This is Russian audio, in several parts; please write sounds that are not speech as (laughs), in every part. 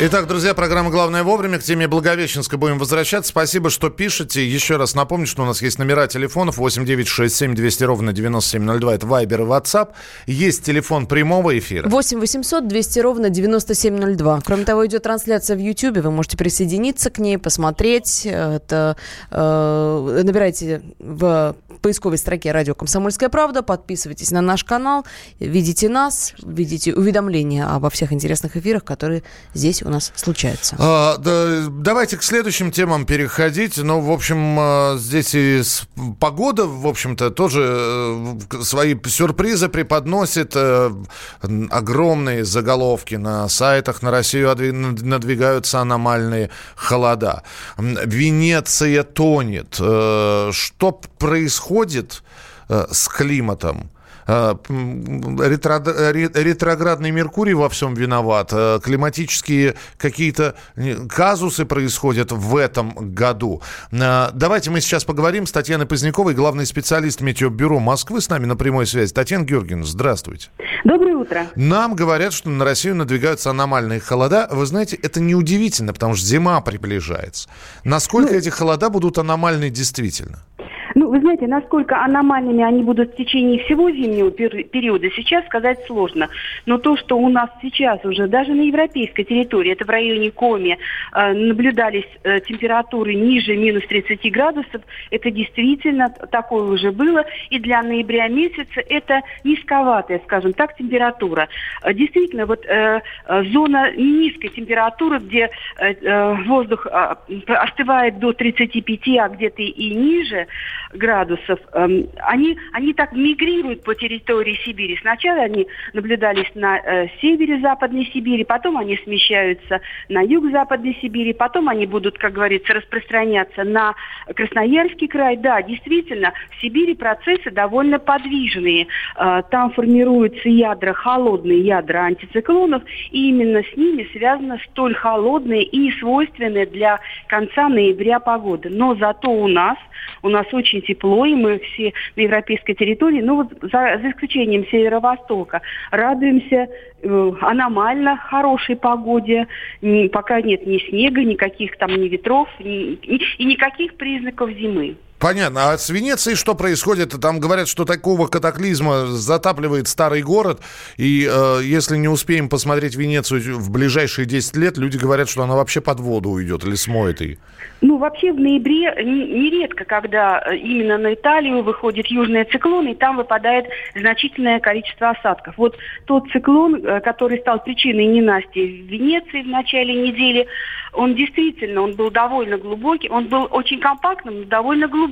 Итак, друзья, программа «Главное вовремя». К теме Благовещенска будем возвращаться. Спасибо, что пишете. Еще раз напомню, что у нас есть номера телефонов 8967 200 ровно 9702. Это Вайбер и WhatsApp. Есть телефон прямого эфира. 8 800 200 ровно 9702. Кроме того, идет трансляция в YouTube. Вы можете присоединиться к ней, посмотреть. Это э, набирайте в поисковой строке «Радио Комсомольская правда», подписывайтесь на наш канал, видите нас, видите уведомления обо всех интересных эфирах, которые здесь у нас случаются. А, да, давайте к следующим темам переходить. Ну, в общем, а, здесь и погода, в общем-то, тоже э, свои сюрпризы преподносит. Э, огромные заголовки на сайтах на Россию надвигаются аномальные холода. Венеция тонет. Э, что происходит с климатом? Э, ретроградный Меркурий во всем виноват, э, климатические какие-то казусы происходят в этом году. Э, давайте мы сейчас поговорим с Татьяной Поздняковой, главный специалист Метеобюро Москвы, с нами на прямой связи. Татьяна Георгиевна, здравствуйте. Доброе утро. Нам говорят, что на Россию надвигаются аномальные холода. Вы знаете, это неудивительно, потому что зима приближается. Насколько ну, эти холода будут аномальны действительно? Ну, вы знаете, насколько аномальными они будут в течение всего зимнего периода, сейчас сказать сложно. Но то, что у нас сейчас уже даже на европейской территории, это в районе Коми, э, наблюдались э, температуры ниже минус 30 градусов, это действительно такое уже было. И для ноября месяца это низковатая, скажем так, температура. Э, действительно, вот зона низкой температуры, где воздух остывает до 35, а где-то и ниже, градусов, эм, они, они так мигрируют по территории Сибири. Сначала они наблюдались на э, севере Западной Сибири, потом они смещаются на юг Западной Сибири, потом они будут, как говорится, распространяться на Красноярский край. Да, действительно, в Сибири процессы довольно подвижные. Э, там формируются ядра, холодные ядра антициклонов, и именно с ними связана столь холодная и свойственная для конца ноября погода. Но зато у нас, у нас очень очень тепло, и мы все на европейской территории, ну вот за, за исключением северо-востока, радуемся э, аномально хорошей погоде. Пока нет ни снега, никаких там ни ветров, ни, ни, и никаких признаков зимы. Понятно. А с Венецией что происходит? Там говорят, что такого катаклизма затапливает старый город. И э, если не успеем посмотреть Венецию в ближайшие 10 лет, люди говорят, что она вообще под воду уйдет или смоет ее. Ну, вообще в ноябре нередко, когда э, именно на Италию выходит южный циклон, и там выпадает значительное количество осадков. Вот тот циклон, э, который стал причиной ненастья в Венеции в начале недели, он действительно, он был довольно глубокий, он был очень компактным, но довольно глубоким.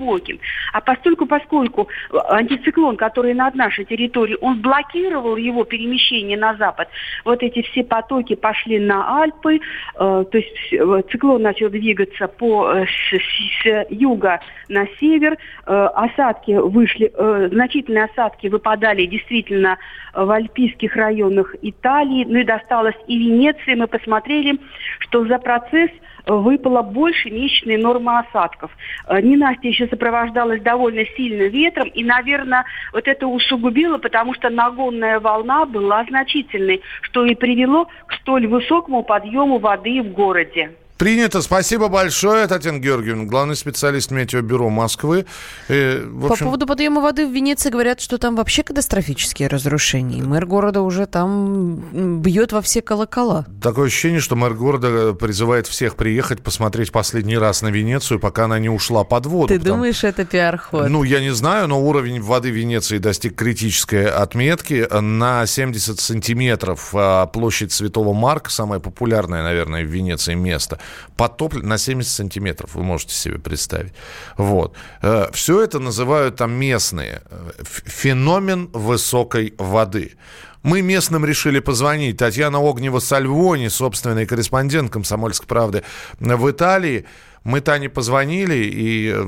А постольку, поскольку э, антициклон, который над нашей территорией, он блокировал его перемещение на запад, вот эти все потоки пошли на Альпы, э, то есть э, циклон начал двигаться по, э, с, с юга на север, э, осадки вышли, э, значительные осадки выпадали действительно в альпийских районах Италии, ну и досталось и Венеции. Мы посмотрели, что за процесс выпало больше месячной нормы осадков. Э, Ненастье еще сопровождалось довольно сильным ветром, и, наверное, вот это усугубило, потому что нагонная волна была значительной, что и привело к столь высокому подъему воды в городе. Принято. Спасибо большое, Татьяна Георгиевна, главный специалист Метеобюро Москвы. И, э, общем... По поводу подъема воды в Венеции говорят, что там вообще катастрофические разрушения. Мэр города уже там бьет во все колокола. Такое ощущение, что мэр города призывает всех приехать посмотреть последний раз на Венецию, пока она не ушла под воду. Ты потому... думаешь, это пиар-ход? Ну, я не знаю, но уровень воды Венеции достиг критической отметки. На 70 сантиметров а, площадь Святого Марка, самое популярное, наверное, в Венеции место, Потоплен на 70 сантиметров, вы можете себе представить. Вот. Э, Все это называют там местные. э, Феномен высокой воды. Мы местным решили позвонить. Татьяна Огнева-Сальвони, собственный корреспондент «Комсомольской правды» в Италии. Мы Тане позвонили и э,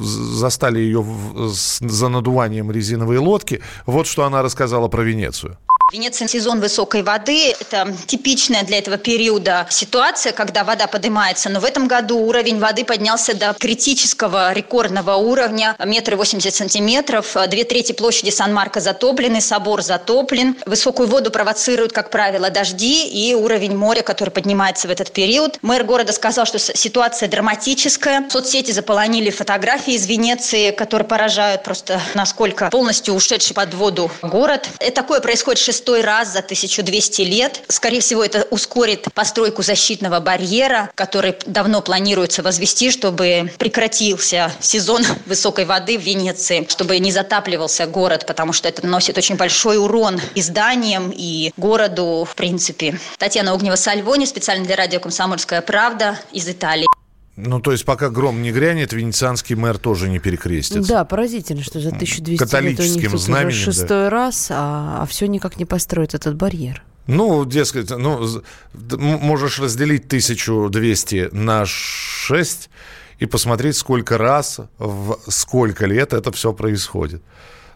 застали ее за надуванием резиновой лодки. Вот что она рассказала про Венецию. Венеция сезон высокой воды. Это типичная для этого периода ситуация, когда вода поднимается. Но в этом году уровень воды поднялся до критического рекордного уровня. Метр восемьдесят сантиметров. Две трети площади Сан-Марко затоплены, собор затоплен. Высокую воду провоцируют, как правило, дожди и уровень моря, который поднимается в этот период. Мэр города сказал, что ситуация драматическая. Соцсети заполонили фотографии из Венеции, которые поражают просто, насколько полностью ушедший под воду город. И такое происходит шестой раз за 1200 лет. Скорее всего, это ускорит постройку защитного барьера, который давно планируется возвести, чтобы прекратился сезон (laughs) высокой воды в Венеции, чтобы не затапливался город, потому что это наносит очень большой урон и зданиям, и городу, в принципе. Татьяна Огнева-Сальвони, специально для радио «Комсомольская правда» из Италии. Ну, то есть, пока гром не грянет, венецианский мэр тоже не перекрестится. Да, поразительно, что за 1200 лет у Католическим них знаменем, уже да. шестой раз, а, все никак не построят этот барьер. Ну, дескать, ну, можешь разделить 1200 на 6 и посмотреть, сколько раз, в сколько лет это все происходит.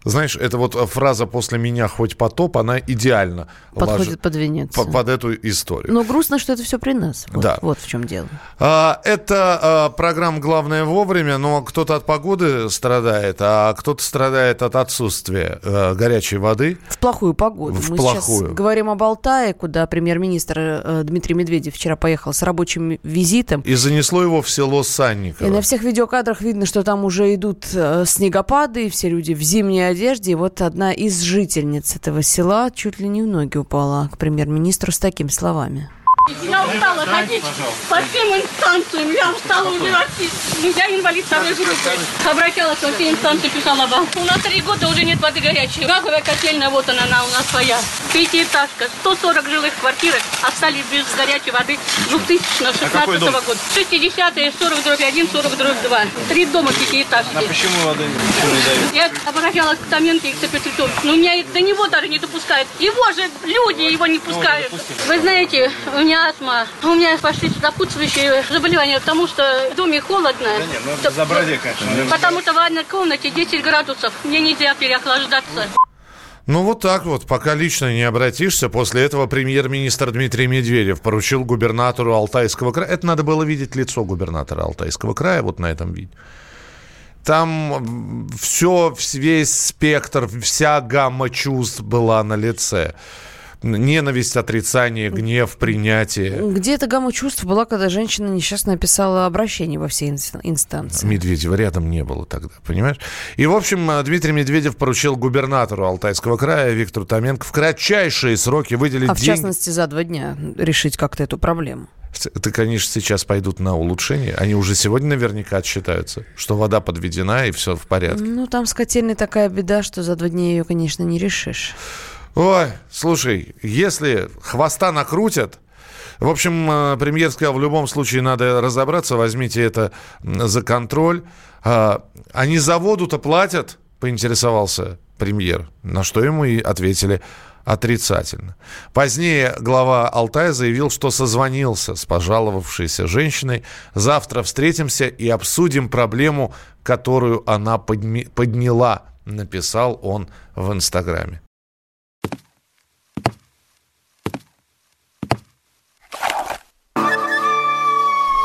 Знаешь, это вот фраза «после меня хоть потоп», она идеально Подходит под Венецию. по- под эту историю. Но грустно, что это все при нас. Вот, Да. вот в чем дело. А, Это а, программа «Главное вовремя», но кто-то от погоды страдает, а кто-то страдает от отсутствия э, горячей воды. В плохую погоду. В Мы плохую. сейчас говорим об Алтае, куда премьер-министр э, Дмитрий Медведев вчера поехал с рабочим визитом. И занесло его в село Санниково. И на всех видеокадрах видно, что там уже идут э, снегопады, и все люди в зимней одежде. И вот одна из жительниц этого села чуть ли не в ноги упала к премьер-министру с такими словами. Я устала ходить по всем инстанциям. Я устала убивать. Я инвалид второй группы. Обращалась во все инстанции, писала вам. У нас три года уже нет воды горячей. Газовая котельная, вот она, она у нас своя. Пятиэтажка. 140 жилых квартирок остались без горячей воды 2016 года. 60-е, 40 дробь 1, 40 дробь 2. Три дома пятиэтажки. Почему воды ничего не дают? Я обращалась к Томенко и к Петровичу, но меня и до него даже не допускают. Его же люди его не пускают. Вы знаете, у меня астма, у меня пошли сопутствующие заболевания, потому что в доме холодно. Да нет, ну заброди, конечно. Потому что в ванной комнате 10 градусов, мне нельзя переохлаждаться. Ну, вот так вот, пока лично не обратишься. После этого премьер-министр Дмитрий Медведев поручил губернатору Алтайского края. Это надо было видеть лицо губернатора Алтайского края вот на этом видео. Там все, весь спектр, вся гамма чувств была на лице. Ненависть, отрицание, гнев, принятие. Где эта гамма чувств была, когда женщина несчастно написала обращение во все инс- инстанции? Медведева рядом не было тогда, понимаешь? И, в общем, э, Дмитрий Медведев поручил губернатору Алтайского края Виктору Томенко в кратчайшие сроки выделить А в деньги. частности, за два дня решить как-то эту проблему. Это, конечно, сейчас пойдут на улучшение. Они уже сегодня наверняка отсчитаются, что вода подведена и все в порядке. Ну, там с котельной такая беда, что за два дня ее, конечно, не решишь. Ой, слушай, если хвоста накрутят, в общем, э, премьер сказал, в любом случае надо разобраться, возьмите это за контроль. А, Они за воду-то платят, поинтересовался премьер, на что ему и ответили отрицательно. Позднее глава Алтая заявил, что созвонился с пожаловавшейся женщиной. Завтра встретимся и обсудим проблему, которую она подми- подняла, написал он в Инстаграме.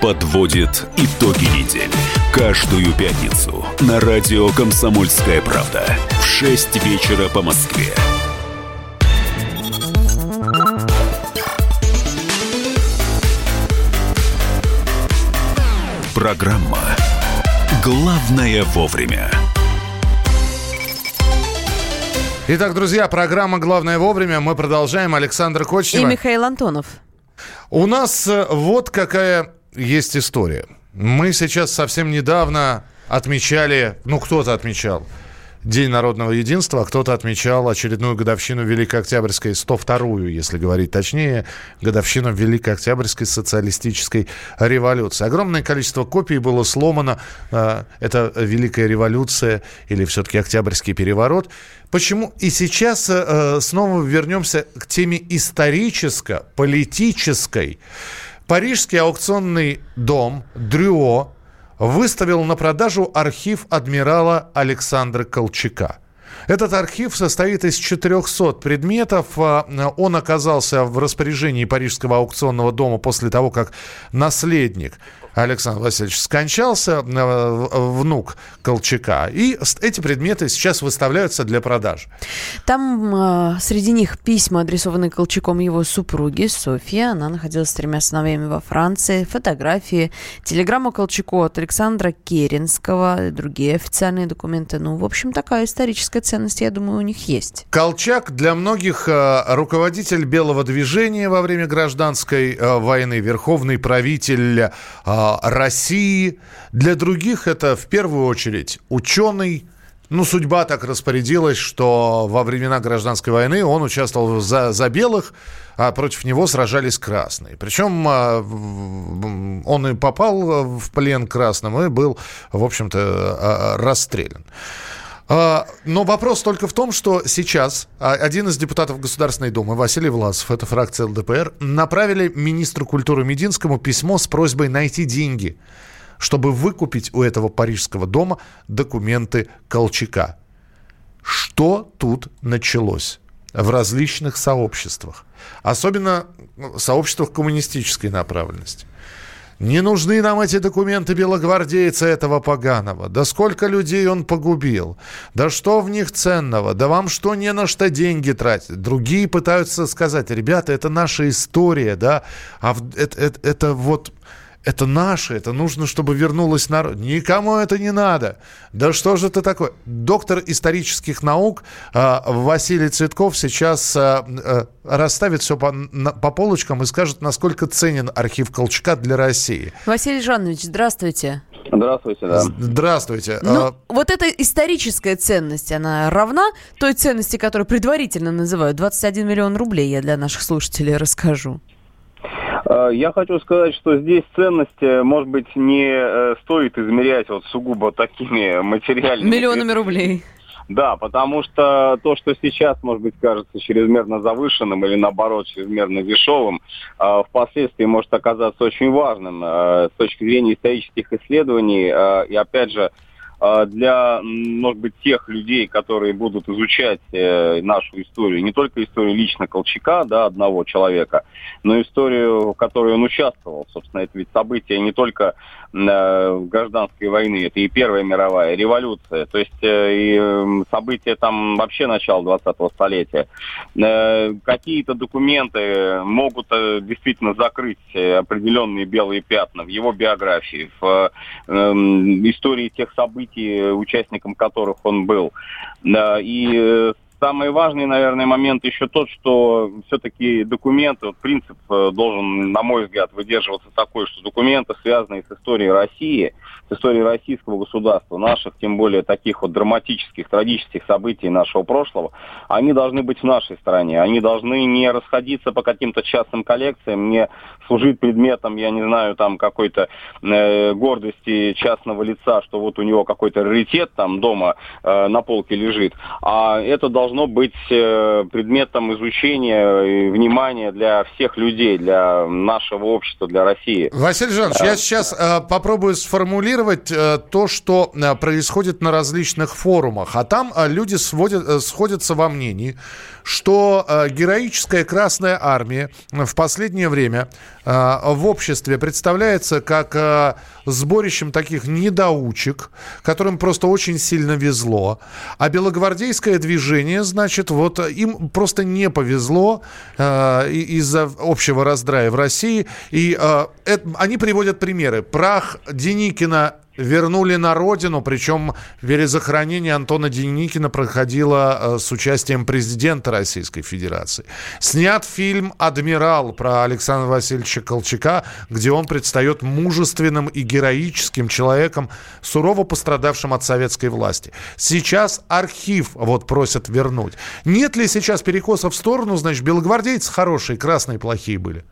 подводит итоги недели. Каждую пятницу на радио «Комсомольская правда» в 6 вечера по Москве. Программа «Главное вовремя». Итак, друзья, программа «Главное вовремя». Мы продолжаем. Александр Кочнева. И Михаил Антонов. У нас э, вот какая есть история. Мы сейчас совсем недавно отмечали, ну кто-то отмечал, День народного единства, а кто-то отмечал очередную годовщину Великой Октябрьской, 102-ю, если говорить точнее, годовщину Великой Октябрьской социалистической революции. Огромное количество копий было сломано. Э, это Великая революция или все-таки Октябрьский переворот. Почему? И сейчас э, снова вернемся к теме историческо-политической. Парижский аукционный дом Дрюо выставил на продажу архив адмирала Александра Колчака. Этот архив состоит из 400 предметов. А, он оказался в распоряжении Парижского аукционного дома после того, как наследник Александр Васильевич скончался, э, внук Колчака. И эти предметы сейчас выставляются для продажи. Там э, среди них письма, адресованные Колчаком его супруге Софье. Она находилась с тремя сыновьями во Франции. Фотографии, телеграмма Колчаку от Александра Керенского, другие официальные документы. Ну, в общем, такая историческая ценность, я думаю, у них есть. Колчак для многих э, руководитель белого движения во время гражданской э, войны, верховный правитель э, России. Для других это в первую очередь ученый, ну, судьба так распорядилась, что во времена гражданской войны он участвовал за, за белых, а против него сражались красные. Причем а, он и попал в плен красным и был, в общем-то, а, расстрелян. А, но вопрос только в том, что сейчас один из депутатов Государственной Думы, Василий Власов, это фракция ЛДПР, направили министру культуры Мединскому письмо с просьбой найти деньги, чтобы выкупить у этого парижского дома документы Колчака. Что тут началось в различных сообществах? Особенно в сообществах коммунистической направленности. Не нужны нам эти документы белогвардейца этого поганого. Да сколько людей он погубил. Да что в них ценного. Да вам что не на что деньги тратить. Другие пытаются сказать, ребята, это наша история, да. А это, это, это вот это наше, это нужно, чтобы вернулось народ. Никому это не надо. Да что же это такое? Доктор исторических наук э, Василий Цветков сейчас э, э, расставит все по, на, по полочкам и скажет, насколько ценен архив Колчака для России. Василий Жанович, здравствуйте. Здравствуйте, да. Здравствуйте. Ну, а... вот эта историческая ценность, она равна той ценности, которую предварительно называют 21 миллион рублей, я для наших слушателей расскажу. Э, я хочу сказать, что здесь ценности, может быть, не э, стоит измерять вот сугубо такими материальными... Миллионами рублей. Да, потому что то, что сейчас, может быть, кажется чрезмерно завышенным или, наоборот, чрезмерно дешевым, э, впоследствии может оказаться очень важным с точки зрения исторических исследований. И, опять же, для, может быть, тех людей, которые будут изучать э, нашу историю, не только историю лично Колчака, да, одного человека, но историю, в которой он участвовал. Собственно, это ведь события не только гражданской войны, это и Первая мировая, революция, то есть э, и события там вообще начала 20-го столетия. Какие-то документы могут действительно закрыть определенные белые пятна в его биографии, в истории тех событий, участником которых он был. И э, самый важный, наверное, момент еще тот, что все-таки документы, вот принцип э, должен, на мой взгляд, выдерживаться такой, что документы, связанные с историей России, с историей российского государства, наших, тем более таких вот драматических, трагических событий нашего прошлого, они должны быть в нашей стране. Они должны не расходиться по каким-то частным коллекциям, не служить предметом, я не знаю, там какой-то э, гордости частного лица, что вот у него какой-то раритет там дома э, на полке лежит, а это должно быть э, предметом изучения и внимания для всех людей, для нашего общества, для России. Василий Жанович, я сейчас э, попробую сформулировать э, то, что э, происходит на различных форумах. А там э, люди сводят, сходятся во мнении, что героическая Красная Армия в последнее время в обществе представляется как сборищем таких недоучек, которым просто очень сильно везло. А белогвардейское движение, значит, вот им просто не повезло из-за общего раздрая в России. И они приводят примеры. Прах Деникина вернули на родину, причем перезахоронение Антона Деникина проходило э, с участием президента Российской Федерации. Снят фильм «Адмирал» про Александра Васильевича Колчака, где он предстает мужественным и героическим человеком, сурово пострадавшим от советской власти. Сейчас архив вот просят вернуть. Нет ли сейчас перекоса в сторону, значит, белогвардейцы хорошие, красные плохие были?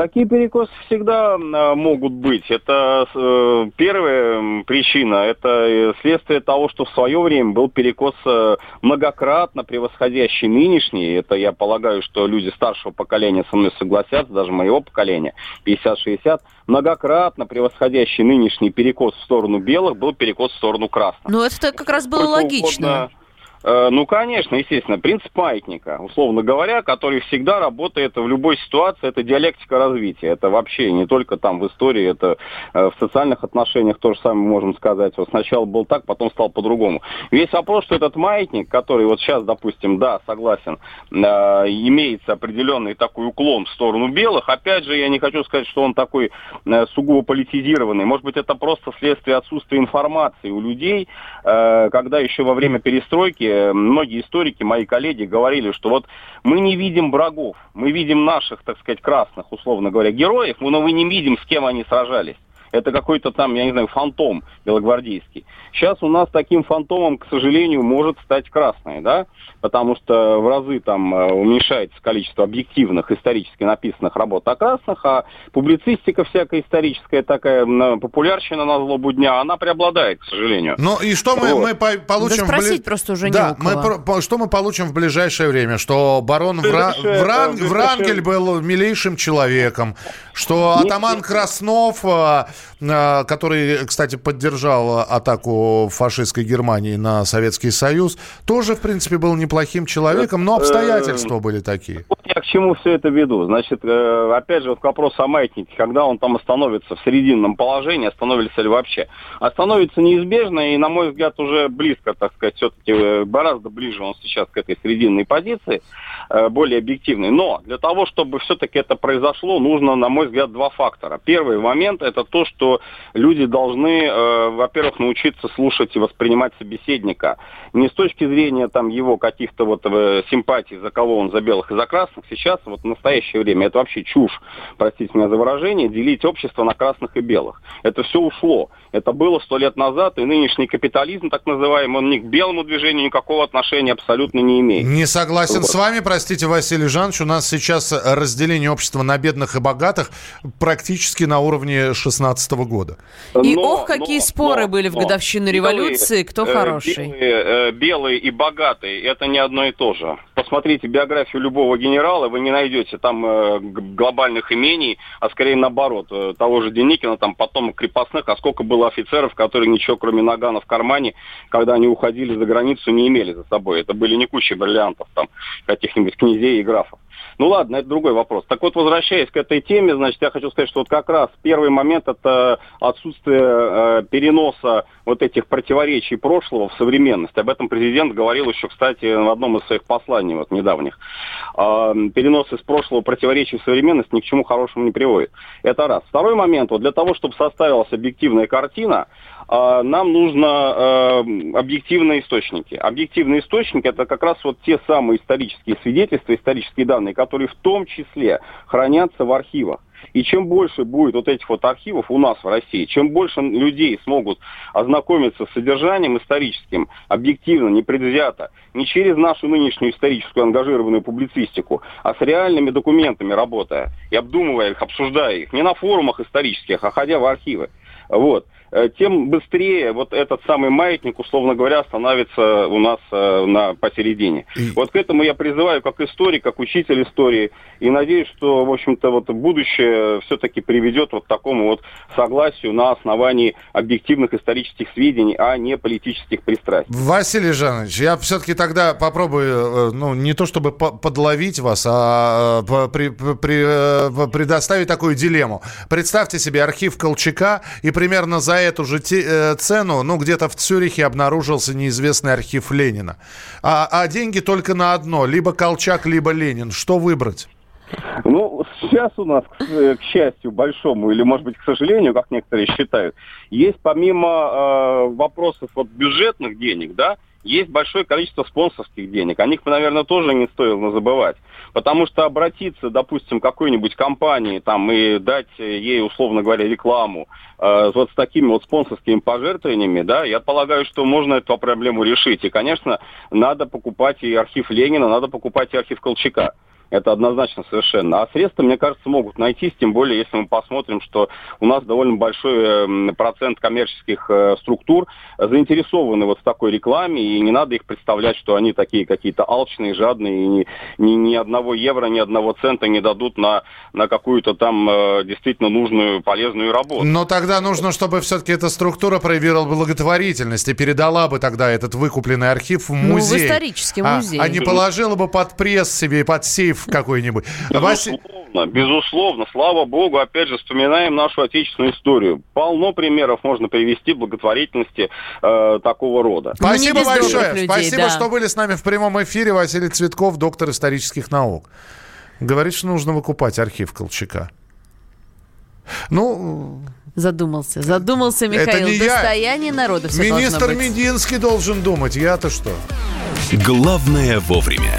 Такие перекосы всегда э, могут быть. Это э, первая причина, это следствие того, что в свое время был перекос э, многократно превосходящий нынешний. Это я полагаю, что люди старшего поколения со мной согласятся, даже моего поколения, 50-60, многократно превосходящий нынешний перекос в сторону белых был перекос в сторону красных. Ну, это как раз было Сколько логично. угодно Э, Ну, конечно, естественно. Принцип маятника, условно говоря, который всегда работает в любой ситуации, это диалектика развития. Это вообще не только там в истории, это э, в социальных отношениях то же самое можем сказать. Вот сначала был так, потом стал по-другому. Весь вопрос, что этот маятник, который вот сейчас, допустим, да, согласен, э, имеется определенный такой уклон в сторону белых, опять же, я не хочу сказать, что он такой э, сугубо политизированный. Может быть, это просто следствие отсутствия информации у людей, э, когда еще во время перестройки э, многие историки, мои коллеги, говорили, что вот мы не видим врагов, мы видим наших, так сказать, красных, условно говоря, героев, но мы не видим, с кем они сражались. Это какой-то там, я не знаю, фантом белогвардейский. Сейчас у нас таким фантомом, к сожалению, может стать красный, да, потому что в разы там э, уменьшается количество объективных исторически написанных работ о красных, а публицистика всякая историческая такая, популярщина на злобу дня, она преобладает, к сожалению. Ну и что мы, Вот. мы по- получим... Да в спросить просто уже не да, у мы что мы получим в ближайшее время? Что барон Вра... Вран- ближайшее- Врангель был милейшим человеком, что Не- атаман не- Краснов, а, который, кстати, поддержал атаку фашистской Германии на Советский Союз, тоже, в принципе, был неплохим человеком, но обстоятельства были такие. Вот я к чему все это веду. Значит, э, опять же, вот к вопросу о маятнике, когда он там остановится в срединном положении, остановится ли вообще. Остановится неизбежно, и, на мой взгляд, уже близко, так сказать, все-таки э, гораздо ближе он сейчас к этой срединной позиции, э, более объективной. Но для того, чтобы все-таки это произошло, нужно, на мой взгляд, два фактора. Первый момент – это то, что люди должны, э, во-первых, научиться слушать и воспринимать собеседника. Не с точки зрения там его каких-то вот э, симпатий, за кого он, за белых и за красных. Сейчас, вот в настоящее время, это вообще чушь, простите меня за выражение, делить общество на красных и белых. Это все ушло. Это было сто лет назад, и нынешний капитализм, так называемый, он ни к белому движению никакого отношения абсолютно не имеет. Не согласен Вот. с вами, простите, Василий Жанович. У нас сейчас разделение общества на бедных и богатых практически на уровне 16 года. И Но- ох, какие но- споры но- были в но годовщину белые, революции, кто э, хороший. Белые, э, белые и богатые – это не одно и то же. Посмотрите биографию любого генерала, вы не найдете там э, глобальных имений, а скорее наоборот. Э, Того же Деникина, там потомок крепостных, а сколько было офицеров, которые ничего кроме нагана в кармане, когда они уходили за границу, не имели за собой. Это были не куча бриллиантов, там, каких-нибудь князей и графов. Ну ладно, это другой вопрос. Так вот, возвращаясь к этой теме, значит, я хочу сказать, что вот как раз первый момент это отсутствие э, переноса вот этих противоречий прошлого в современность. Об этом президент говорил еще, кстати, в одном из своих посланий вот недавних. Э, перенос из прошлого противоречий в современность ни к чему хорошему не приводит. Это раз. Второй момент, вот для того, чтобы составилась объективная картина, нам нужно э, объективные источники. Объективные источники это как раз вот те самые исторические свидетельства, исторические данные, которые в том числе хранятся в архивах. И чем больше будет вот этих вот архивов у нас в России, чем больше людей смогут ознакомиться с содержанием историческим, объективно, непредвзято, не через нашу нынешнюю историческую ангажированную публицистику, а с реальными документами работая и обдумывая их, обсуждая их, не на форумах исторических, а ходя в архивы. Вот тем быстрее вот этот самый маятник, условно говоря, становится у нас э, на посередине. И- Вот к этому я призываю как историк, как учитель истории, и надеюсь, что, в общем-то, вот будущее все-таки приведет вот к такому вот согласию на основании объективных исторических сведений, а не политических пристрастий. Василий Жанович, я все-таки тогда попробую, э, ну, не то чтобы по- подловить вас, а э, при- при- э, предоставить такую дилемму. Представьте себе архив Колчака, и примерно за эту же те- э, цену, ну, где-то в Цюрихе обнаружился неизвестный архив Ленина. А, а деньги только на одно, либо Колчак, либо Ленин. Что выбрать? Ну, сейчас у нас, к, к счастью большому, или, может быть, к сожалению, как некоторые считают, есть помимо э, вопросов вот, бюджетных денег, да, есть большое количество спонсорских денег. О них, наверное, тоже не стоило забывать. Потому что обратиться, допустим, к какой-нибудь компании там, и дать ей, условно говоря, рекламу э, вот с такими вот спонсорскими пожертвованиями, да, я полагаю, что можно эту проблему решить. И, конечно, надо покупать и архив Ленина, надо покупать и архив Колчака. Это однозначно совершенно. А средства, мне кажется, могут найтись, тем более, если мы посмотрим, что у нас довольно большой эм, процент коммерческих э, структур заинтересованы вот в такой рекламе, и не надо их представлять, что они такие какие-то алчные, жадные, и ни, ни, ни одного евро, ни одного цента не дадут на, на какую-то там э, действительно нужную, полезную работу. Но тогда нужно, чтобы все-таки эта структура проявила благотворительность и передала бы тогда этот выкупленный архив в музей. Ну, в исторический музей. А, а не положила бы под пресс себе и под сейф в какой-нибудь. Безусловно, безусловно. Слава богу, опять же, вспоминаем нашу отечественную историю. Полно примеров можно привести благотворительности э, такого рода. Ну, Спасибо большое. Людей, Спасибо, да. что были с нами в прямом эфире. Василий Цветков, доктор исторических наук. Говорит, что нужно выкупать архив Колчака. Ну, Задумался. Задумался Михаил. Это не Достояние я. народа все Министр Мединский должен думать. Я-то что? Главное вовремя.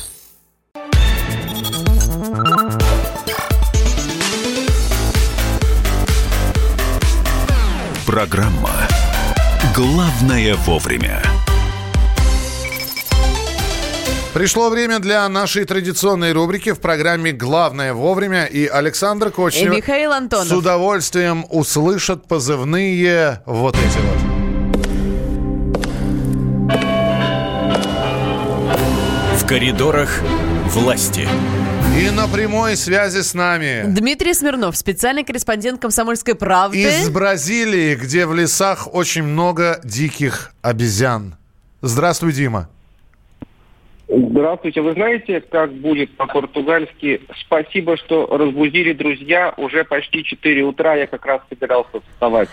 Программа «Главное вовремя». Пришло время для нашей традиционной рубрики в программе «Главное вовремя». И Александр Кочнев и Михаил Антонов. с удовольствием услышат позывные вот эти вот. В коридорах власти. И на прямой связи с нами Дмитрий Смирнов, специальный корреспондент «Комсомольской правды». Из Бразилии, где в лесах очень много диких обезьян. Здравствуй, Дима. Здравствуйте. Вы знаете, как будет по-португальски «Спасибо, что разбудили друзья. Уже почти 4 утра. Я как раз собирался вставать».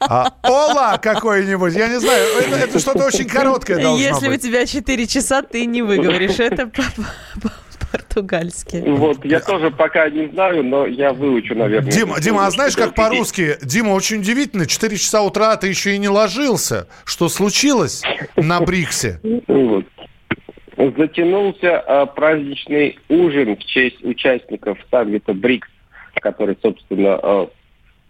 А, ола какой-нибудь, я не знаю, это, это что-то очень короткое должно Если быть. у тебя 4 часа, ты не выговоришь это по-португальски. Вот, я тоже пока не знаю, но я выучу, наверное. Дима, Дима, а знаешь, как по-русски? Дима, очень удивительно, 4 часа утра ты еще и не ложился. Что случилось на Бриксе? Затянулся э, праздничный ужин в честь участников саммита БРИКС, который, собственно, э,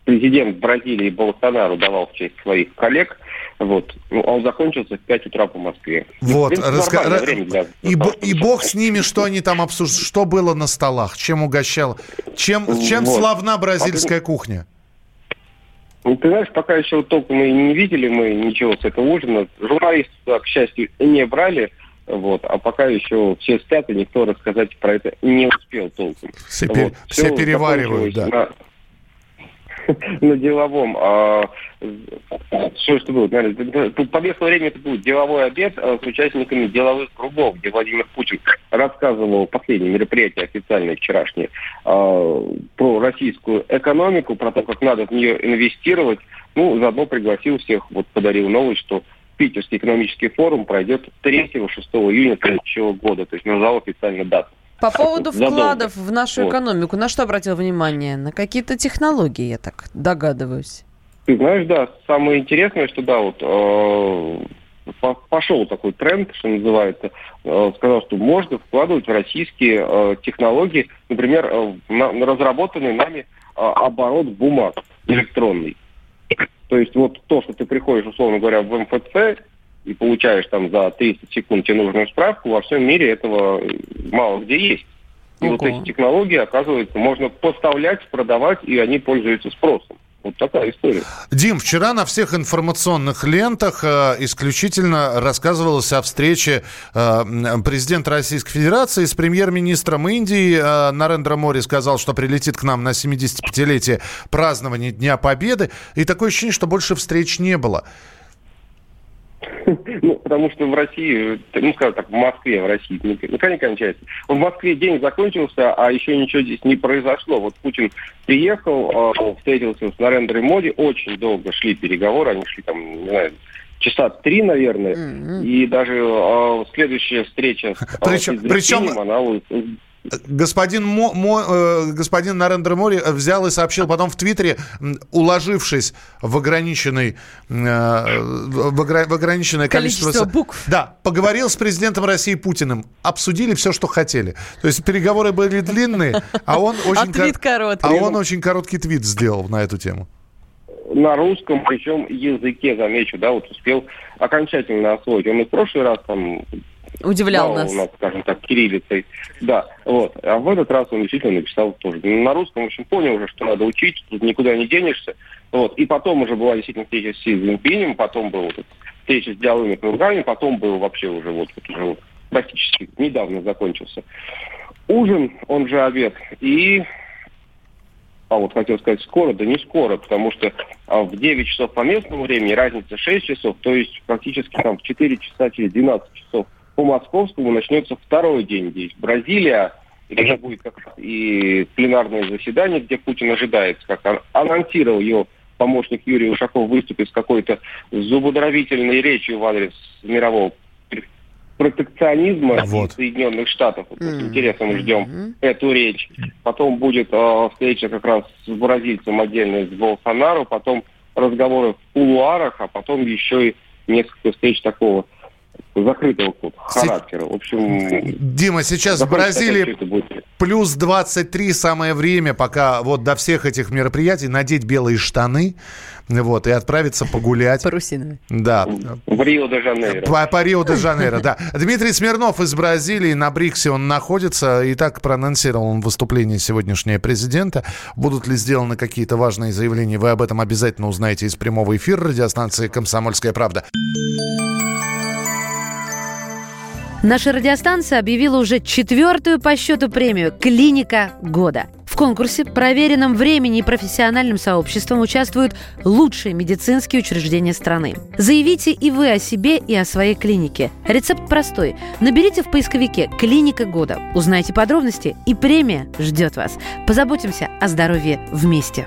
президент Бразилии Болсонару давал в честь своих коллег. Вот. Ну, он закончился в 5 утра по Москве. Вот. принципе, Раска... для... и, б... и бог с ними, что они там обсуждали, что было на столах, чем угощал, чем, чем вот. славна бразильская а кухня? Ну, ты знаешь, пока еще толком мы не видели мы ничего с этого ужина. Журналисты, к счастью, не брали. Вот, а пока еще все спят, и никто рассказать про это не успел толком. Все, вот. все, все переваривают, да. На (laughs) на деловом. А, что это будет? По местному времени это будет деловой обед а, с участниками деловых кругов, где Владимир Путин рассказывал последнее мероприятие официальное вчерашнее а, про российскую экономику, про то, как надо в нее инвестировать. Ну, заодно пригласил всех, вот подарил новость, что Питерский экономический форум пройдет 3-6 июня следующего года, то есть назвал официально дату. По поводу вкладов в нашу экономику, на что обратил внимание? На какие-то технологии, я так догадываюсь. Ты знаешь, да, самое интересное, что да, вот э, пошел такой тренд, что называется, э, сказал, что можно вкладывать в российские э, технологии, например, э, на, на разработанный нами э, оборот бумаг электронный. То есть вот то, что ты приходишь, условно говоря, в МФЦ, и получаешь там за 30 секунд тебе нужную справку, во всем мире этого мало где есть. И Ого. вот эти технологии, оказывается, можно поставлять, продавать, и они пользуются спросом. Вот такая история. Дим, вчера на всех информационных лентах э, исключительно рассказывалось о встрече э, президента Российской Федерации с премьер-министром Индии. Э, Нарендра Мори сказал, что прилетит к нам на 75-летие празднования Дня Победы. И такое ощущение, что больше встреч не было. Ну, потому что в России, ну, скажем так, в Москве, в России, никогда не кончается. В Москве день закончился, а еще ничего здесь не произошло. Вот Путин приехал, а, встретился с Нарендрой Моди, очень долго шли переговоры, они шли там, не знаю, часа три, наверное, mm-hmm. и даже э, следующая встреча причем, с причем... она господин, Мо, Мо, э, господин Нарендра Мори взял и сообщил потом в Твиттере, уложившись в ограниченный э, в, огр, в ограниченное количество, количество букв. Да, поговорил с президентом России Путиным, обсудили все, что хотели. То есть переговоры были длинные, а он очень, а твит короткий. А он очень короткий твит сделал на эту тему на русском, причем языке, замечу, да, вот успел окончательно освоить. Он и в прошлый раз там Удивлял нас. нас, скажем так, кириллицей. Да, вот. А в этот раз он действительно написал тоже на русском. В общем, понял уже, что надо учить, тут никуда не денешься. Вот. И потом уже была действительно встреча с Си Цзиньпинем, потом был вот встреча с деловыми кругами, потом был вообще уже вот, вот уже вот практически недавно закончился. Ужин, он же обед, и а вот хотел сказать скоро, да не скоро, потому что а, в 9 часов по местному времени разница 6 часов, то есть практически там в 4 часа через 12 часов по московскому начнется второй день здесь. Бразилия, где будет как раз и пленарное заседание, где Путин ожидается, как анонсировал его помощник Юрий Ушаков, выступит с какой-то зубодробительной речью в адрес мирового протекционизма вот. Соединенных Штатов. Вот, mm-hmm. С интересом ждем mm-hmm. эту речь. Потом будет э, встреча как раз с бразильцем отдельно, с Болсонару, потом разговоры в кулуарах, а потом еще и несколько встреч такого закрытого клуба, характера. В общем, Дима, сейчас в Бразилии плюс 23 самое время, пока вот до всех этих мероприятий надеть белые штаны, вот, и отправиться погулять. Парусиновые. Да. В Рио-де-Жанейро. По, по Рио-де-Жанейро, да. Дмитрий Смирнов из Бразилии, на Бриксе он находится, и так проанонсировал он выступление сегодняшнего президента. Будут ли сделаны какие-то важные заявления, вы об этом обязательно узнаете из прямого эфира радиостанции «Комсомольская правда». Наша радиостанция объявила уже четвертую по счету премию «Клиника года». В конкурсе, проверенном времени и профессиональным сообществом, участвуют лучшие медицинские учреждения страны. Заявите и вы о себе, и о своей клинике. Рецепт простой. Наберите в поисковике «Клиника года», узнайте подробности, и премия ждет вас. Позаботимся о здоровье вместе.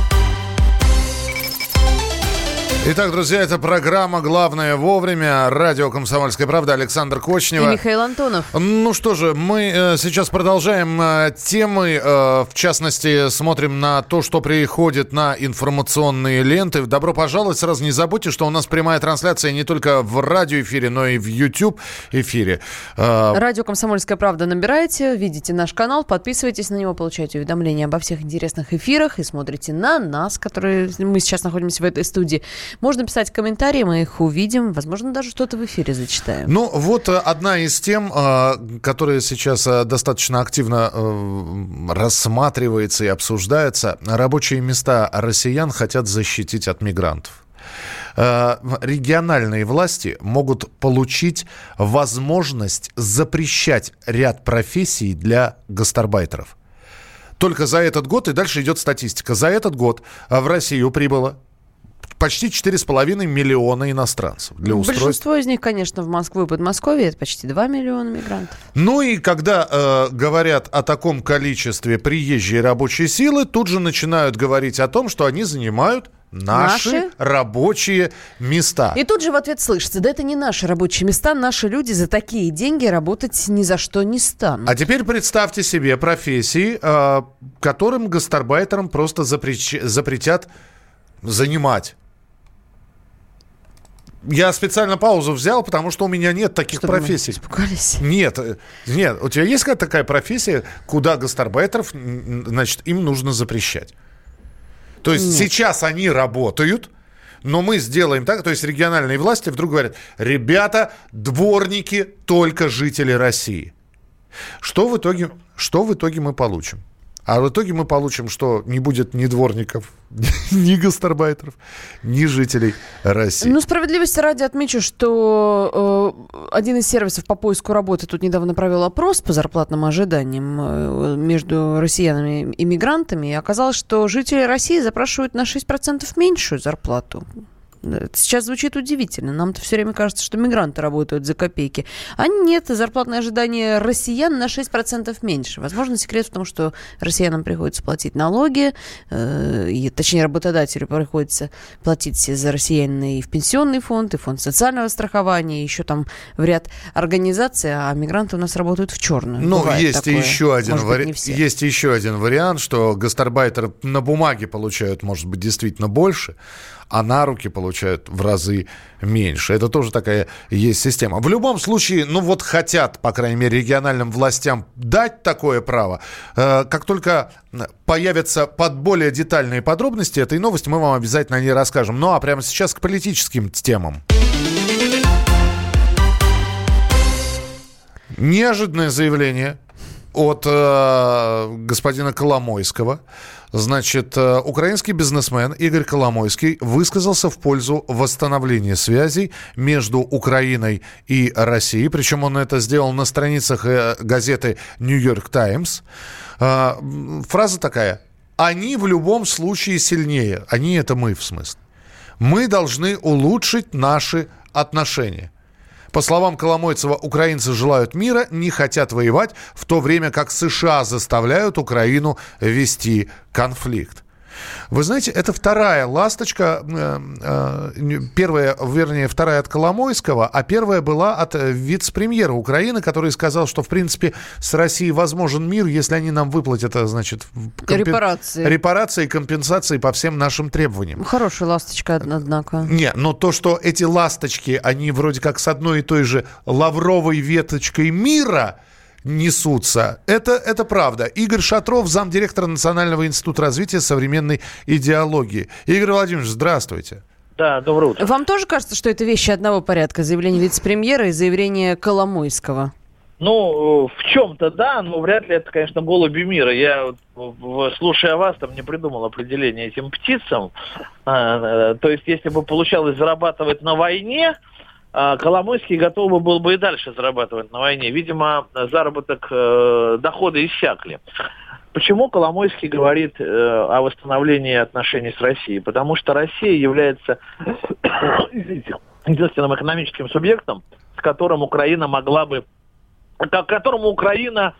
Итак, друзья, это программа «Главное вовремя». Радио «Комсомольская правда». Александр Кочнева. И Михаил Антонов. Ну что же, мы э, сейчас продолжаем э, темы. Э, в частности, смотрим на то, что приходит на информационные ленты. Добро пожаловать. Сразу не забудьте, что у нас прямая трансляция не только в радиоэфире, но и в YouTube эфире. Э... Радио «Комсомольская правда» набираете, видите наш канал, подписывайтесь на него, получаете уведомления обо всех интересных эфирах и смотрите на нас, которые мы сейчас находимся в этой студии. Можно писать комментарии, мы их увидим. Возможно, даже что-то в эфире зачитаем. Ну, вот э, одна из тем, э, которая сейчас э, достаточно активно рассматривается и обсуждается. Рабочие места россиян хотят защитить от мигрантов региональные власти могут получить возможность запрещать ряд профессий для гастарбайтеров. Только за этот год, и дальше идет статистика, за этот год в Россию прибыло почти 4,5 миллиона иностранцев для устройства. Большинство из них, конечно, в Москву и Подмосковье. Это почти 2 миллиона мигрантов. Ну и когда э, говорят о таком количестве приезжей рабочей силы, тут же начинают говорить о том, что они занимают Наши, наши рабочие места. И тут же в ответ слышится, да это не наши рабочие места, наши люди за такие деньги работать ни за что не станут. А теперь представьте себе профессии, э, которым гастарбайтерам просто запреч... запретят занимать я специально паузу взял, потому что у меня нет таких Чтобы профессий. Испугались? Нет, э, нет. У тебя есть какая-то такая профессия, куда гастарбайтеров, значит, им нужно запрещать? То есть нет. сейчас они работают, но мы сделаем так, то есть региональные власти вдруг говорят, ребята, дворники только жители России. Что в итоге, что в итоге мы получим? А в итоге мы получим, что не будет ни дворников, (laughs) ни гастарбайтеров, ни жителей России. Ну, справедливости ради отмечу, что э, один из сервисов по поиску работы тут недавно провел опрос по зарплатным ожиданиям э, между россиянами и мигрантами. И оказалось, что жители России запрашивают на 6% меньшую зарплату. Сейчас звучит удивительно. Нам-то все время кажется, что мигранты работают за копейки. А нет, зарплатное ожидание россиян на 6% меньше. Возможно, секрет в том, что россиянам приходится платить налоги, э, и, точнее, работодателю приходится платить за россиянина и в пенсионный фонд, и фонд социального страхования, и еще там в ряд организаций, а мигранты у нас работают в черную. Ну, Бывает есть такое. еще один вари... быть, есть еще один вариант, что гастарбайтеры на бумаге получают, может быть, действительно больше, а на руки получают в разы меньше. Это тоже такая есть система. В любом случае, ну вот хотят, по крайней мере, региональным властям дать такое право. Э, как только появятся под более детальные подробности этой новости, мы вам обязательно о ней расскажем. Ну а прямо сейчас к политическим темам. Неожиданное заявление от э, господина Коломойского. Значит, э, украинский бизнесмен Игорь Коломойский высказался в пользу восстановления связей между Украиной и Россией. Причем он это сделал на страницах э, газеты «Нью-Йорк Таймс». Э, фраза такая. «Они в любом случае сильнее». Они – это мы, в смысле. «Мы должны улучшить наши отношения». По словам Коломойцева, украинцы желают мира, не хотят воевать, в то время как США заставляют Украину вести конфликт. Вы знаете, это вторая ласточка, э, э, первая, вернее, вторая от Коломойского, а первая была от э, вице-премьера Украины, который сказал, что, в принципе, с Россией возможен мир, если они нам выплатят, значит, компен... репарации. репарации и компенсации по всем нашим требованиям. Хорошая ласточка, однако. Не, но то, что эти ласточки, они вроде как с одной и той же лавровой веточкой мира – несутся. Это, это правда. Игорь Шатров, замдиректора Национального института развития современной идеологии. Игорь Владимирович, здравствуйте. Да, доброе утро. Вам тоже кажется, что это вещи одного порядка? Заявление вице-премьера и заявление Коломойского? Ну, в чем-то да, но вряд ли это, конечно, голуби мира. Я, слушая вас, там не придумал определение этим птицам. А, э, то есть, если бы получалось зарабатывать на войне, Коломойский готов был бы и дальше зарабатывать на войне. Видимо, заработок, э, доходы иссякли. Почему Коломойский говорит э, о восстановлении отношений с Россией? Потому что Россия является (coughs) единственным экономическим субъектом, с которым Украина могла бы, которому Украина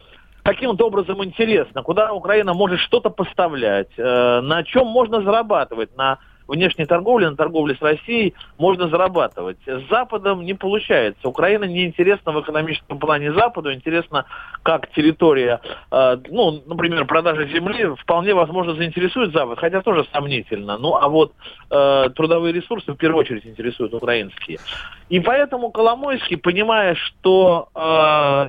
каким-то образом интересно, куда Украина может что-то поставлять, э, на чем можно зарабатывать, на внешней торговли, на торговле с Россией можно зарабатывать. С Западом не получается. Украина не интересна в экономическом плане Западу, интересно, как территория, э, ну, например, продажа земли вполне возможно заинтересует Запад, хотя тоже сомнительно. Ну, а вот э, трудовые ресурсы в первую очередь интересуют украинские. И поэтому Коломойский, понимая, что э,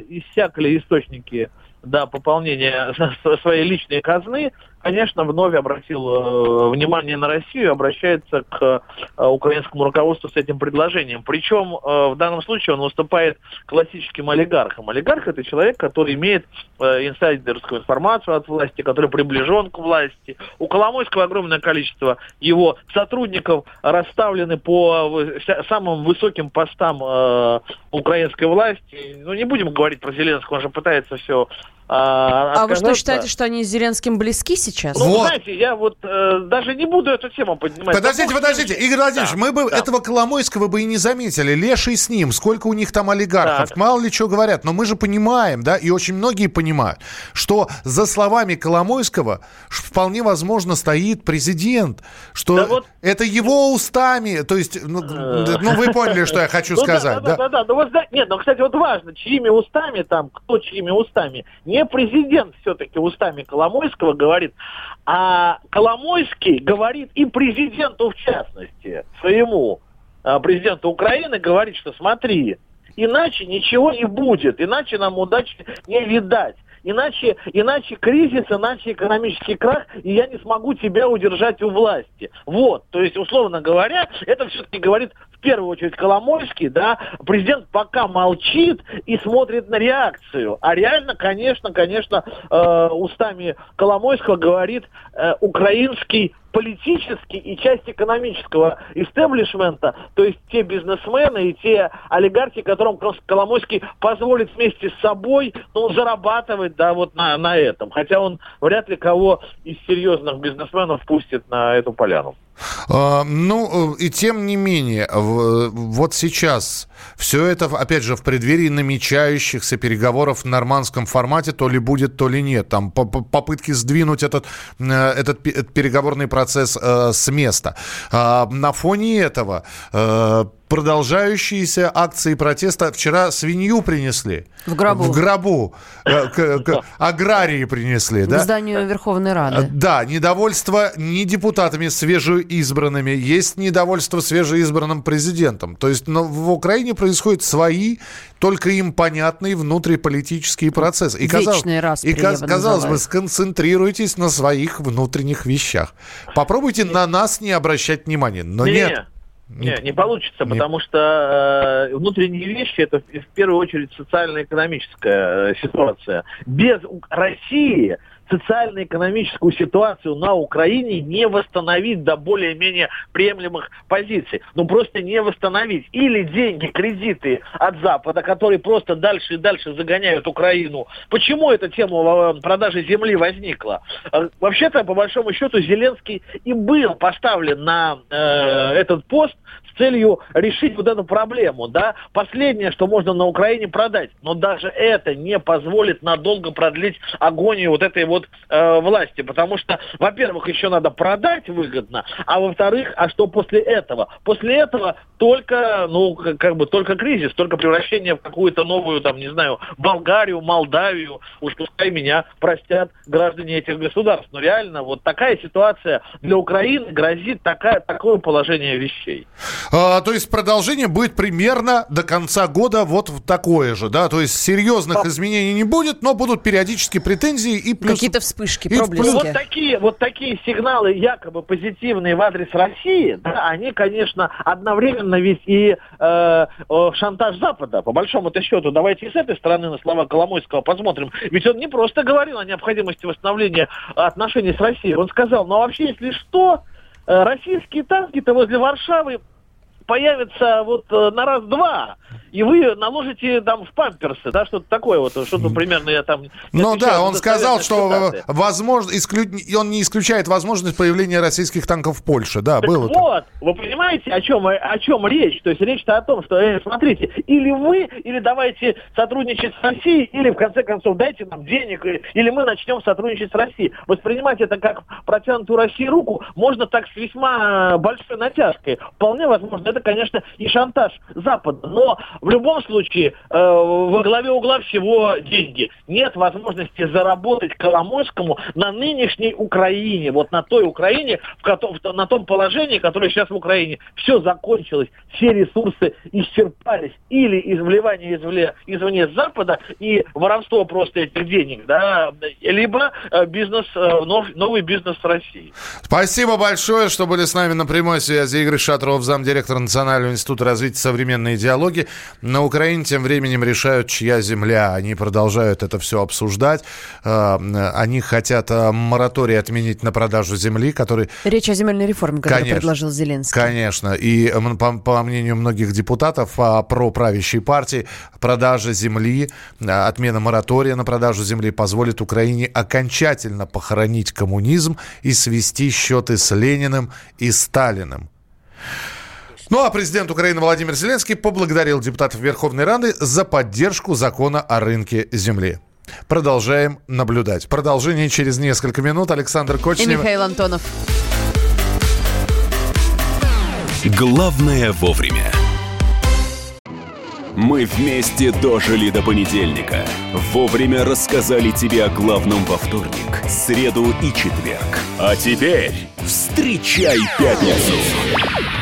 иссякли источники да, пополнения (laughs) своей личной казны, конечно, вновь обратил э, внимание на Россию, обращается к э, украинскому руководству с этим предложением. Причем э, в данном случае он выступает классическим олигархом. Олигарх это человек, который имеет инсайдерскую информацию от власти, который приближен к власти. У Коломойского огромное количество его сотрудников расставлены по самым высоким постам украинской власти. Ну, не будем говорить про Зеленского, он же пытается все а, а вы что считаете, что они с Зеленским близки сейчас? Ну, вот. знаете, я вот э, даже не буду эту тему поднимать. Подождите, подождите, Игорь Владимирович, да, мы бы да. этого Коломойского бы и не заметили. Леший с ним, сколько у них там олигархов, так. мало ли что говорят. Но мы же понимаем, да, и очень многие понимают, что за словами Коломойского вполне возможно стоит президент, что да вот... это его устами, то есть, ну, э. ну вы поняли, что я хочу (laughs) ну сказать, да? Да, да, да. да. Нет, ну, кстати, вот важно, чьими устами там, кто чьими устами. Не президент все-таки устами Коломойского говорит, а Коломойский говорит и президенту в частности, своему а, президенту Украины говорит, что смотри, иначе ничего не будет, иначе нам удачи не видать. Иначе, иначе кризис, иначе экономический крах, и я не смогу тебя удержать у власти. Вот, то есть, условно говоря, это все-таки говорит в первую очередь Коломойский, да, президент пока молчит и смотрит на реакцию. А реально, конечно, конечно, э, устами Коломойского говорит э, украинский политический и часть экономического истеблишмента, то есть те бизнесмены и те олигархи, которым Коломойский позволит вместе с собой ну, зарабатывать да, вот на, на этом. Хотя он вряд ли кого из серьезных бизнесменов пустит на эту поляну. А, ну, и тем не менее, вот сейчас все это, опять же, в преддверии намечающихся переговоров в нормандском формате, то ли будет, то ли нет. Там попытки сдвинуть этот, э, этот переговорный процесс э, с места. А, на фоне этого э, продолжающиеся акции протеста. Вчера свинью принесли. В гробу. В гробу. К, к, аграрии принесли. К зданию Верховной Рады. Да, недовольство не депутатами свежеизбранными, есть недовольство свежеизбранным президентом. То есть но в Украине происходят свои, только им понятные внутриполитические процессы. И, казалось, и казалось бы, сконцентрируйтесь на своих внутренних вещах. Попробуйте на нас не обращать внимания. Но нет. нет. Не, не получится, не... потому что э, внутренние вещи это в первую очередь социально-экономическая э, ситуация. Без России социально-экономическую ситуацию на Украине не восстановить до более-менее приемлемых позиций. Ну, просто не восстановить. Или деньги, кредиты от Запада, которые просто дальше и дальше загоняют Украину. Почему эта тема продажи земли возникла? Э, вообще-то, по большому счету, Зеленский и был поставлен на э, этот пост с целью решить вот эту проблему. Да? Последнее, что можно на Украине продать. Но даже это не позволит надолго продлить агонию вот этой вот э, власти. Потому что, во-первых, еще надо продать выгодно, а во-вторых, а что после этого? После этого только, ну, как бы только кризис, только превращение в какую-то новую, там, не знаю, Болгарию, Молдавию. Уж пускай меня простят граждане этих государств. Но реально вот такая ситуация для Украины грозит такая, такое положение вещей. А, то есть продолжение будет примерно до конца года вот такое же, да? То есть серьезных изменений не будет, но будут периодически претензии и плюс... Какие-то вспышки, и проблески. Вот такие, вот такие сигналы якобы позитивные в адрес России, да, они, конечно, одновременно ведь и э, шантаж Запада, по большому-то счету. Давайте и с этой стороны на слова Коломойского посмотрим. Ведь он не просто говорил о необходимости восстановления отношений с Россией. Он сказал, ну а вообще, если что, э, российские танки-то возле Варшавы появится вот э, на раз-два и вы наложите там в памперсы, да, что-то такое вот, что-то примерно я там... Ну да, он сказал, что возможно, исклю... он не исключает возможность появления российских танков в Польше, да, так было. Вот, вы понимаете, о чем, о чем речь? То есть речь-то о том, что, э, смотрите, или вы, или давайте сотрудничать с Россией, или в конце концов дайте нам денег, или мы начнем сотрудничать с Россией. Воспринимать это как протянутую России руку можно так с весьма большой натяжкой. Вполне возможно, это, конечно, и шантаж Запада, но в любом случае э, во главе угла всего деньги. Нет возможности заработать Коломойскому на нынешней Украине, вот на той Украине, в котором, на том положении, которое сейчас в Украине. Все закончилось, все ресурсы исчерпались. Или из вливания извне, извне Запада и воровство просто этих денег, да, либо э, бизнес, э, нов, новый бизнес в России. Спасибо большое, что были с нами на прямой связи. Игорь Шатров, замдиректор Национального института развития современной идеологии. На Украине тем временем решают, чья земля. Они продолжают это все обсуждать. Э, они хотят э, мораторий отменить на продажу земли, который... Речь о земельной реформе, которую конечно, предложил Зеленский. Конечно. И по, по мнению многих депутатов а, про правящей партии, продажа земли, э, отмена моратория на продажу земли позволит Украине окончательно похоронить коммунизм и свести счеты с Лениным и Сталиным. Ну а президент Украины Владимир Зеленский поблагодарил депутатов Верховной Рады за поддержку закона о рынке земли. Продолжаем наблюдать. Продолжение через несколько минут. Александр Кочнев. И Михаил Антонов. Главное вовремя. Мы вместе дожили до понедельника. Вовремя рассказали тебе о главном во вторник, среду и четверг. А теперь встречай пятницу.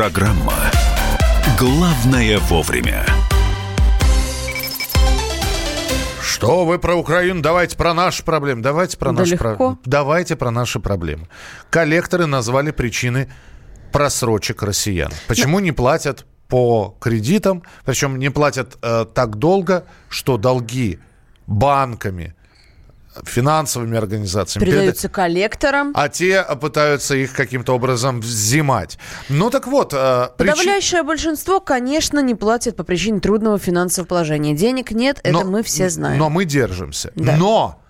Программа «Главное вовремя». Что вы про Украину? Давайте про наши проблемы. Давайте про Да наши легко. проблемы. Давайте про наши проблемы. Коллекторы назвали причины просрочек россиян. Почему не платят по кредитам? Причем не платят э, так долго, что долги банками, финансовыми организациями переда- Передаются коллекторам. а те пытаются их каким-то образом взимать. Ну так вот, э, Подавляющее большинство, конечно, не платит по причине трудного финансового положения. Денег нет, это Но- мы все знаем. Но мы держимся. Да. Но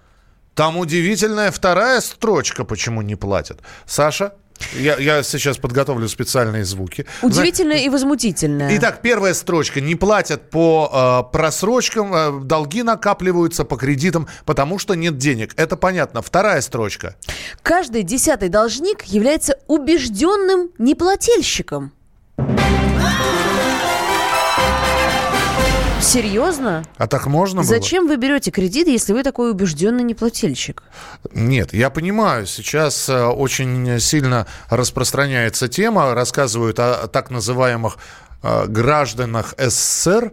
там удивительная вторая строчка, почему не платят. Саша, я, я сейчас подготовлю специальные звуки. Удивительное и возмутительное. Итак, первая строчка. Не платят по э, просрочкам, э, долги накапливаются по кредитам, потому что нет денег. Это понятно. Вторая строчка. Каждый десятый должник является убежденным неплательщиком. Серьезно? А так можно было? Зачем вы берете кредит, если вы такой убежденный неплательщик? Нет, я понимаю, сейчас э, очень сильно распространяется тема, рассказывают о так называемых э, гражданах СССР,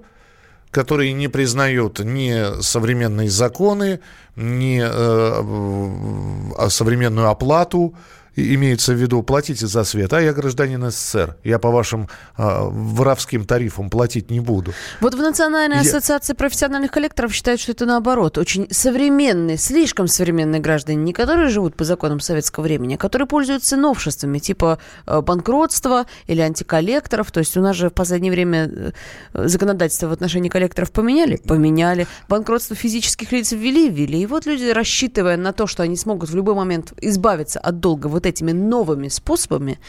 которые не признают ни современные законы, ни э, в- современную оплату, имеется в виду, платите за свет, а я гражданин СССР, я по вашим э, воровским тарифам платить не буду. Вот в Национальной Я- ассоциации профессиональных коллекторов считают, что это наоборот. Очень современные, слишком современные граждане, не которые живут по законам советского времени, а которые пользуются новшествами, типа э, банкротства или антиколлекторов. То есть у нас же в последнее время э, законодательство в отношении коллекторов поменяли? Поменяли. Банкротство физических лиц ввели? Ввели. И вот люди, рассчитывая на то, что они смогут в любой момент избавиться от долга вот этими новыми способами,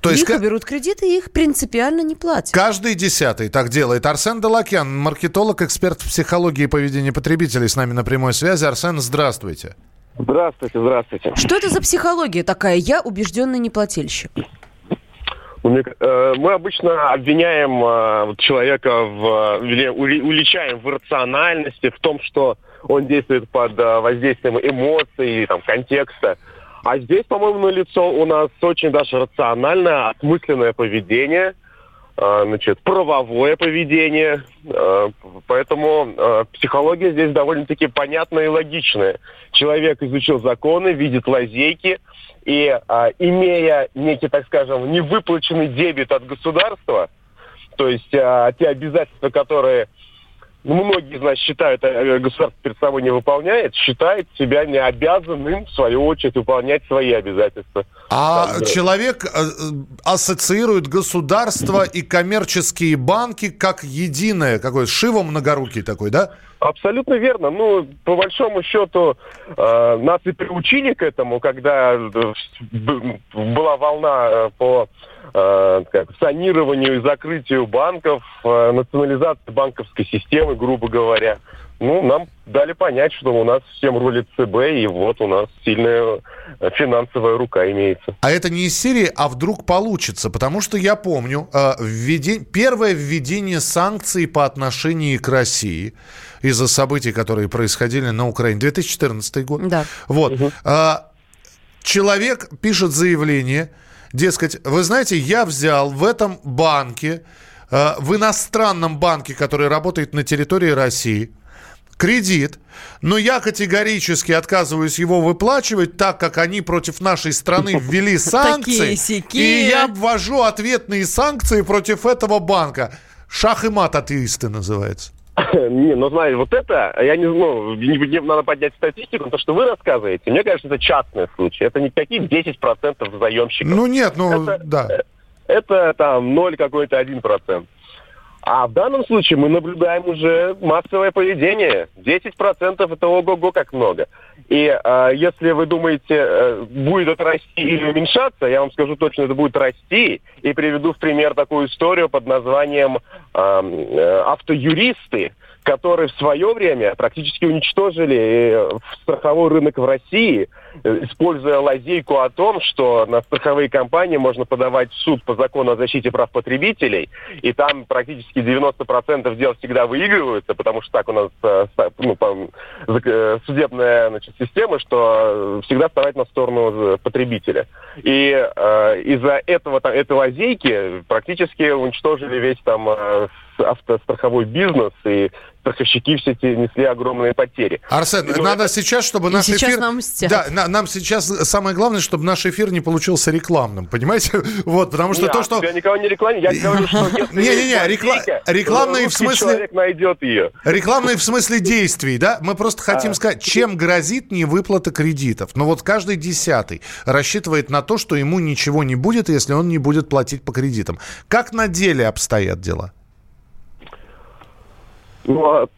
То есть их берут кредиты и их принципиально не платят. Каждый десятый так делает. Арсен Далакян, маркетолог, эксперт в психологии и поведении потребителей, с нами на прямой связи. Арсен, здравствуйте. Здравствуйте, здравствуйте. Что это за психология такая? Я убежденный неплательщик. Э, Мы обычно обвиняем э, человека в э, или уличаем в иррациональности, в том, что он действует под воздействием эмоций, там, контекста. А здесь, по-моему, на лицо у нас очень даже рациональное, осмысленное поведение, э, значит, правовое поведение. Э, Поэтому э, психология здесь довольно-таки понятная и логичная. Человек изучил законы, видит лазейки, и имея некий, так скажем, невыплаченный дебет от государства, то есть те обязательства, которые многие нас считают, а, государство перед собой не выполняет, считает себя не обязанным, в свою очередь, выполнять свои обязательства. А да. человек э, э, ассоциирует государство и коммерческие банки как единое, какой Шива многорукий такой, да? Абсолютно верно. Ну, по большому счету, э, нас и приучили к этому, когда э, была волна э, по э, как, санированию и закрытию банков, э, национализации банковской системы, грубо говоря. Ну, нам дали понять, что у нас всем рулит ЦБ, и вот у нас сильная э, финансовая рука имеется. А это не из серии, а вдруг получится. Потому что я помню, э, введен- первое введение санкций по отношению к России из-за событий, которые происходили на Украине. 2014 год. Да. Вот. А, Человек пишет заявление, дескать, вы знаете, я взял в этом банке, э, в иностранном банке, который работает на территории России, кредит, но я категорически отказываюсь его выплачивать, так как они против нашей страны (laughs) ввели санкции. И я ввожу ответные санкции против этого банка. Шах и мат атеисты называется. (laughs) Не, ну знаете, вот это, я не знаю, не- не- надо поднять статистику, то, что вы рассказываете, мне кажется, это частный случай. Это никаких 10% заемщиков. Ну нет, ну Это- да. (laughs) Это там 0 какой-то 1%. А в данном случае мы наблюдаем уже массовое поведение. 10% это ого-го как много. И э, если вы думаете, э, будет это расти или уменьшаться, я вам скажу точно, это будет расти. И приведу в пример такую историю под названием э, «Автоюристы», которые в свое время практически уничтожили э, страховой рынок в России, используя лазейку о том, что на страховые компании можно подавать в суд по закону о защите прав потребителей, и там практически 90% дел всегда выигрываются, потому что так у нас э, ну, судебная значит, система, что всегда вставать на сторону потребителя. И э, из-за этого, этой лазейки практически уничтожили весь там автостраховой бизнес, и страховщики все эти несли огромные потери. Арсен, и надо это... сейчас, чтобы наш и сейчас эфир... нам мстят. Да, на, нам сейчас самое главное, чтобы наш эфир не получился рекламным, понимаете? (laughs) Вот, потому что Нет, то, что... Я никого не рекламирую, я (laughs) говорю, что Не-не-не, рекламный в смысле... человек найдет ее. Рекламный в смысле действий, да? Мы просто хотим сказать, чем грозит невыплата кредитов. Ну вот каждый десятый рассчитывает на то, что ему ничего не будет, если он не будет платить по кредитам. Как на деле обстоят дела? Ну, а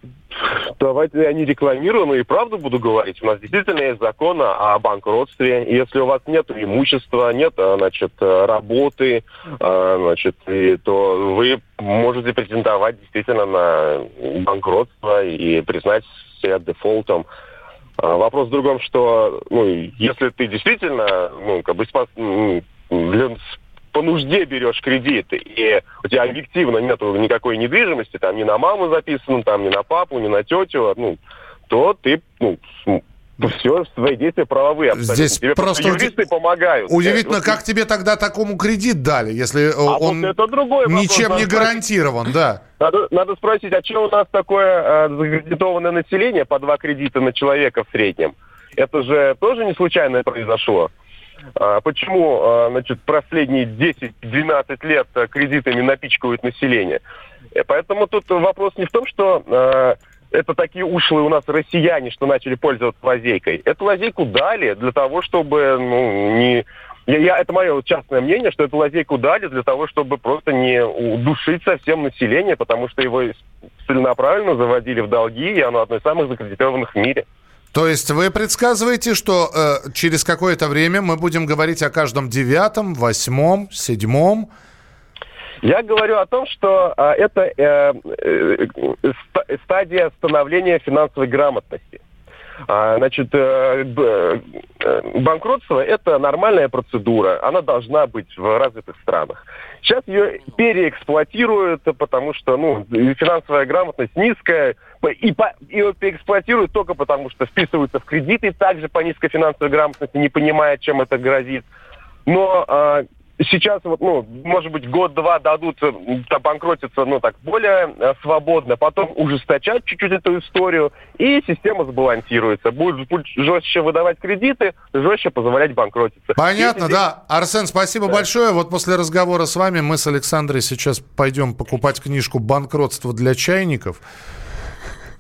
давайте я не рекламирую, но и правду буду говорить. У нас действительно есть закон о банкротстве. Если у вас нет имущества, нет, а, значит, работы, а, значит, и, то вы можете претендовать действительно на банкротство и признать себя дефолтом. Вопрос в другом, что ну, если ты действительно ну, как бы спас, для, по нужде берешь кредит, и у тебя объективно нет никакой недвижимости, там ни на маму записано, там ни на папу, ни на тетю, ну, то ты, ну, все, свои действия правовые абсолютно. Здесь тебе просто юристы помогают. Удивительно, как тебе тогда такому кредит дали, если а он вот это другой ничем вопрос. не гарантирован, да. Надо, надо спросить, а что у нас такое э, закредитованное население по два кредита на человека в среднем? Это же тоже не случайно произошло. А, почему а, значит, последние 10-12 лет а, кредитами напичкают население? Э, поэтому тут вопрос не в том, что это такие ушлые у нас россияне, что начали пользоваться лазейкой. Эту лазейку дали для того, чтобы ну, не... Я, я, это мое частное мнение, что эту лазейку дали для того, чтобы просто не удушить совсем население, потому что его целенаправленно заводили в долги, и оно одно из самых закредитованных в мире. То есть вы предсказываете, что э, через какое-то время мы будем говорить о каждом девятом, восьмом, седьмом? Я говорю о том, что э, это э, э, стадия становления финансовой грамотности. А, значит, э, э, банкротство – это нормальная процедура, она должна быть в развитых странах. Сейчас ее переэксплуатируют, потому что ну, финансовая грамотность низкая, и по, ее переэксплуатируют только потому, что вписываются в кредиты также по низкой финансовой грамотности, не понимая, чем это грозит. Но а, сейчас, вот, ну, может быть, год-два дадут э, банкротиться, ну, так, более э, свободно, потом ужесточать чуть-чуть эту историю, и система сбалансируется. Будет, будет жестче выдавать кредиты, жестче позволять банкротиться. Понятно, Если... да. Арсен, спасибо да. большое. Вот после разговора с вами мы с Александрой сейчас пойдем покупать книжку «Банкротство для чайников».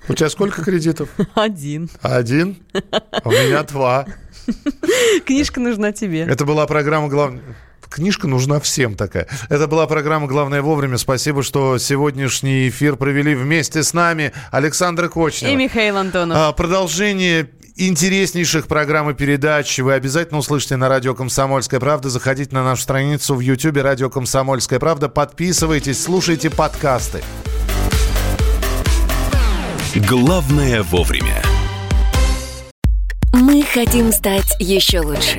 У тебя сколько кредитов? (laughs) Один. Один? У меня два. (laughs) Книжка нужна тебе. Это была программа «Главное...» Книжка нужна всем такая. Это была программа «Главное вовремя». Спасибо, что сегодняшний эфир провели вместе с нами Александр Кочнев. И Михаил Антонов. А, продолжение интереснейших программ и передач вы обязательно услышите на радио «Комсомольская правда». Заходите на нашу страницу в YouTube «Радио Комсомольская правда». Подписывайтесь, слушайте подкасты. Главное вовремя. Мы хотим стать еще лучше.